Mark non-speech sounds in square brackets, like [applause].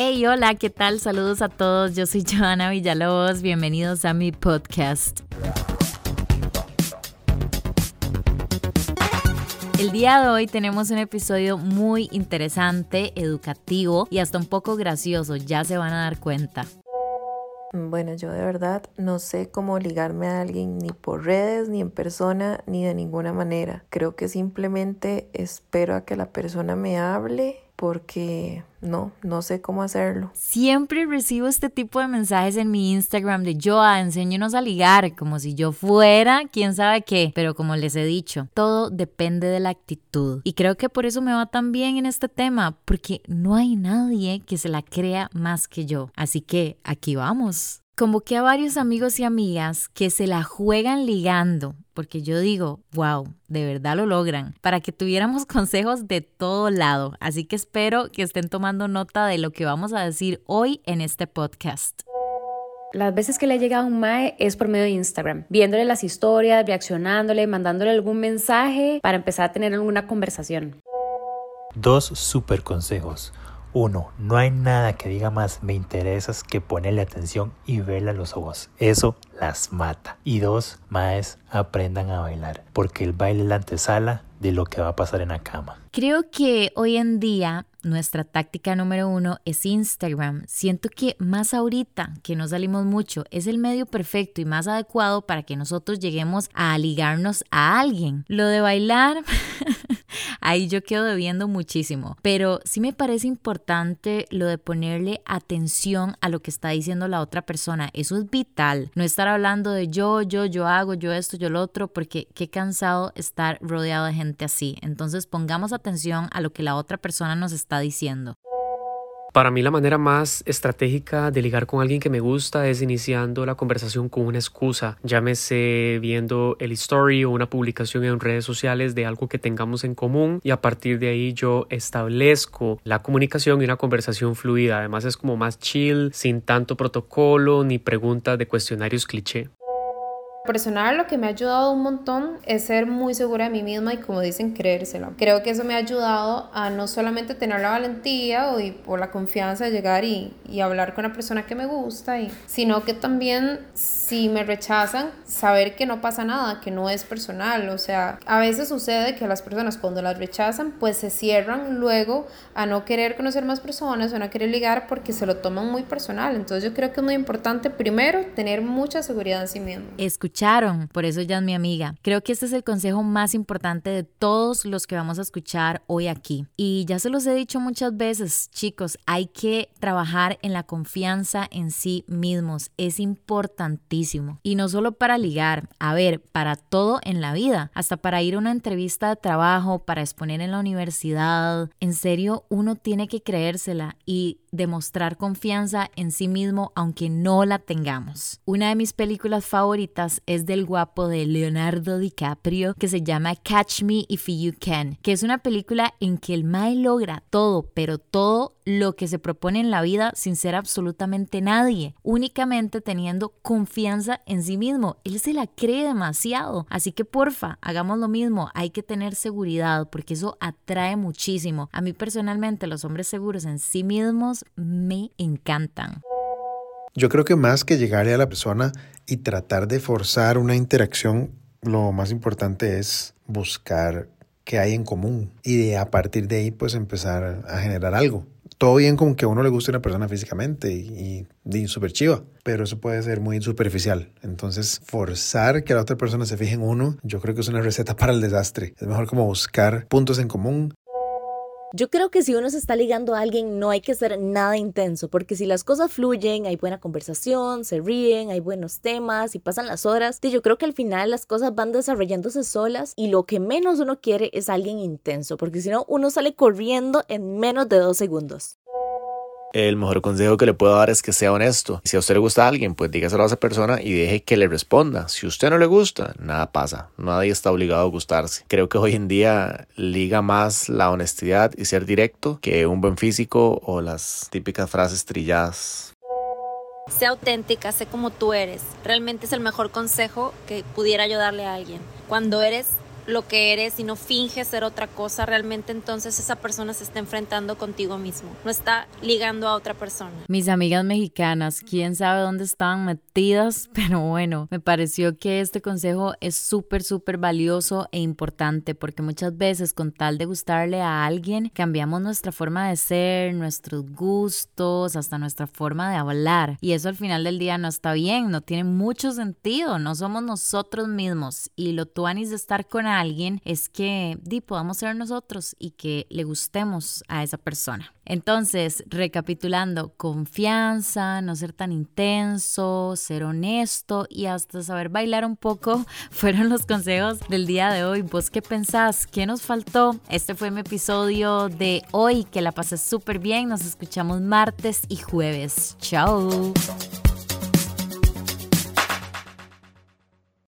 Hey, hola, ¿qué tal? Saludos a todos. Yo soy Joana Villalobos. Bienvenidos a mi podcast. El día de hoy tenemos un episodio muy interesante, educativo y hasta un poco gracioso, ya se van a dar cuenta. Bueno, yo de verdad no sé cómo ligarme a alguien ni por redes, ni en persona, ni de ninguna manera. Creo que simplemente espero a que la persona me hable porque no, no sé cómo hacerlo. Siempre recibo este tipo de mensajes en mi Instagram de Joa, enséñanos a ligar, como si yo fuera quién sabe qué, pero como les he dicho, todo depende de la actitud. Y creo que por eso me va tan bien en este tema, porque no hay nadie que se la crea más que yo. Así que aquí vamos. Convoqué a varios amigos y amigas que se la juegan ligando, porque yo digo, wow, de verdad lo logran, para que tuviéramos [laughs] consejos de todo lado. Así que espero que estén tomando nota de lo que vamos a decir hoy en este podcast. Las veces que le ha llegado un Mae es por medio de Instagram, viéndole las historias, reaccionándole, mandándole algún mensaje para empezar a tener alguna conversación. Dos super consejos. Uno, no hay nada que diga más me interesas que ponerle atención y verle a los ojos. Eso las mata. Y dos, más aprendan a bailar, porque el baile es la antesala de lo que va a pasar en la cama. Creo que hoy en día nuestra táctica número uno es Instagram. Siento que más ahorita que no salimos mucho es el medio perfecto y más adecuado para que nosotros lleguemos a ligarnos a alguien. Lo de bailar, [laughs] ahí yo quedo debiendo muchísimo. Pero sí me parece importante lo de ponerle atención a lo que está diciendo la otra persona. Eso es vital. No estar hablando de yo, yo, yo hago, yo esto, yo lo otro, porque qué cansado estar rodeado de gente así. Entonces pongamos atención a lo que la otra persona nos está diciendo. Para mí la manera más estratégica de ligar con alguien que me gusta es iniciando la conversación con una excusa, llámese viendo el story o una publicación en redes sociales de algo que tengamos en común y a partir de ahí yo establezco la comunicación y una conversación fluida. Además es como más chill, sin tanto protocolo ni preguntas de cuestionarios cliché personal lo que me ha ayudado un montón es ser muy segura de mí misma y como dicen creérselo. Creo que eso me ha ayudado a no solamente tener la valentía o, y, por la confianza de llegar y, y, hablar con la persona que me gusta, y, sino que también si me rechazan, saber que no pasa nada, que no es personal. O sea, a veces sucede que las personas cuando las rechazan pues se cierran luego a no querer conocer más personas o no querer ligar porque se lo toman muy personal. Entonces yo creo que es muy importante primero tener mucha seguridad en sí mismo. Por eso ya es mi amiga. Creo que este es el consejo más importante de todos los que vamos a escuchar hoy aquí. Y ya se los he dicho muchas veces, chicos, hay que trabajar en la confianza en sí mismos. Es importantísimo. Y no solo para ligar, a ver, para todo en la vida, hasta para ir a una entrevista de trabajo, para exponer en la universidad. En serio, uno tiene que creérsela y demostrar confianza en sí mismo aunque no la tengamos. Una de mis películas favoritas es del guapo de Leonardo DiCaprio que se llama Catch Me If You Can, que es una película en que el Mae logra todo, pero todo lo que se propone en la vida sin ser absolutamente nadie, únicamente teniendo confianza en sí mismo. Él se la cree demasiado, así que porfa, hagamos lo mismo, hay que tener seguridad porque eso atrae muchísimo. A mí personalmente los hombres seguros en sí mismos me encantan. Yo creo que más que llegarle a la persona y tratar de forzar una interacción, lo más importante es buscar qué hay en común y de, a partir de ahí pues empezar a generar algo. Todo bien con que a uno le guste una persona físicamente y, y, súper chiva, pero eso puede ser muy superficial. Entonces, forzar que la otra persona se fije en uno, yo creo que es una receta [laughs] para el desastre. Es mejor como buscar puntos en común, yo creo que si uno se está ligando a alguien no hay que ser nada intenso, porque si las cosas fluyen, hay buena conversación, se ríen, hay buenos temas y pasan las horas, yo creo que al final las cosas van desarrollándose solas y lo que menos uno quiere es alguien intenso, porque si no uno sale corriendo en menos de dos segundos. El mejor consejo que le puedo dar es que sea honesto. Si a usted le gusta a alguien, pues dígaselo a esa persona y deje que le responda. Si a usted no le gusta, nada pasa. Nadie está obligado a gustarse. Creo que hoy en día liga más la honestidad y ser directo que un buen físico o las típicas frases trilladas. Sé auténtica, sé como tú eres. Realmente es el mejor consejo que pudiera yo darle a alguien. Cuando eres lo que eres y no finges ser otra cosa, realmente entonces esa persona se está enfrentando contigo mismo, no está ligando a otra persona. Mis amigas mexicanas, quién sabe dónde estaban metidas, [laughs] pero bueno, me pareció que este consejo es súper, súper valioso e importante porque muchas veces con tal de gustarle a alguien, cambiamos nuestra forma de ser, nuestros gustos, hasta nuestra forma de hablar. Y eso al final del día no está bien, no tiene mucho sentido, no somos nosotros mismos. Y lo tuanis de estar con alguien es que di, podamos ser nosotros y que le gustemos a esa persona. Entonces, recapitulando, confianza, no ser tan intenso, ser honesto y hasta saber bailar un poco [laughs] fueron los consejos del día de hoy. ¿Vos qué pensás? ¿Qué nos faltó? Este fue mi episodio de hoy, que la pasé súper bien. Nos escuchamos martes y jueves. Chao.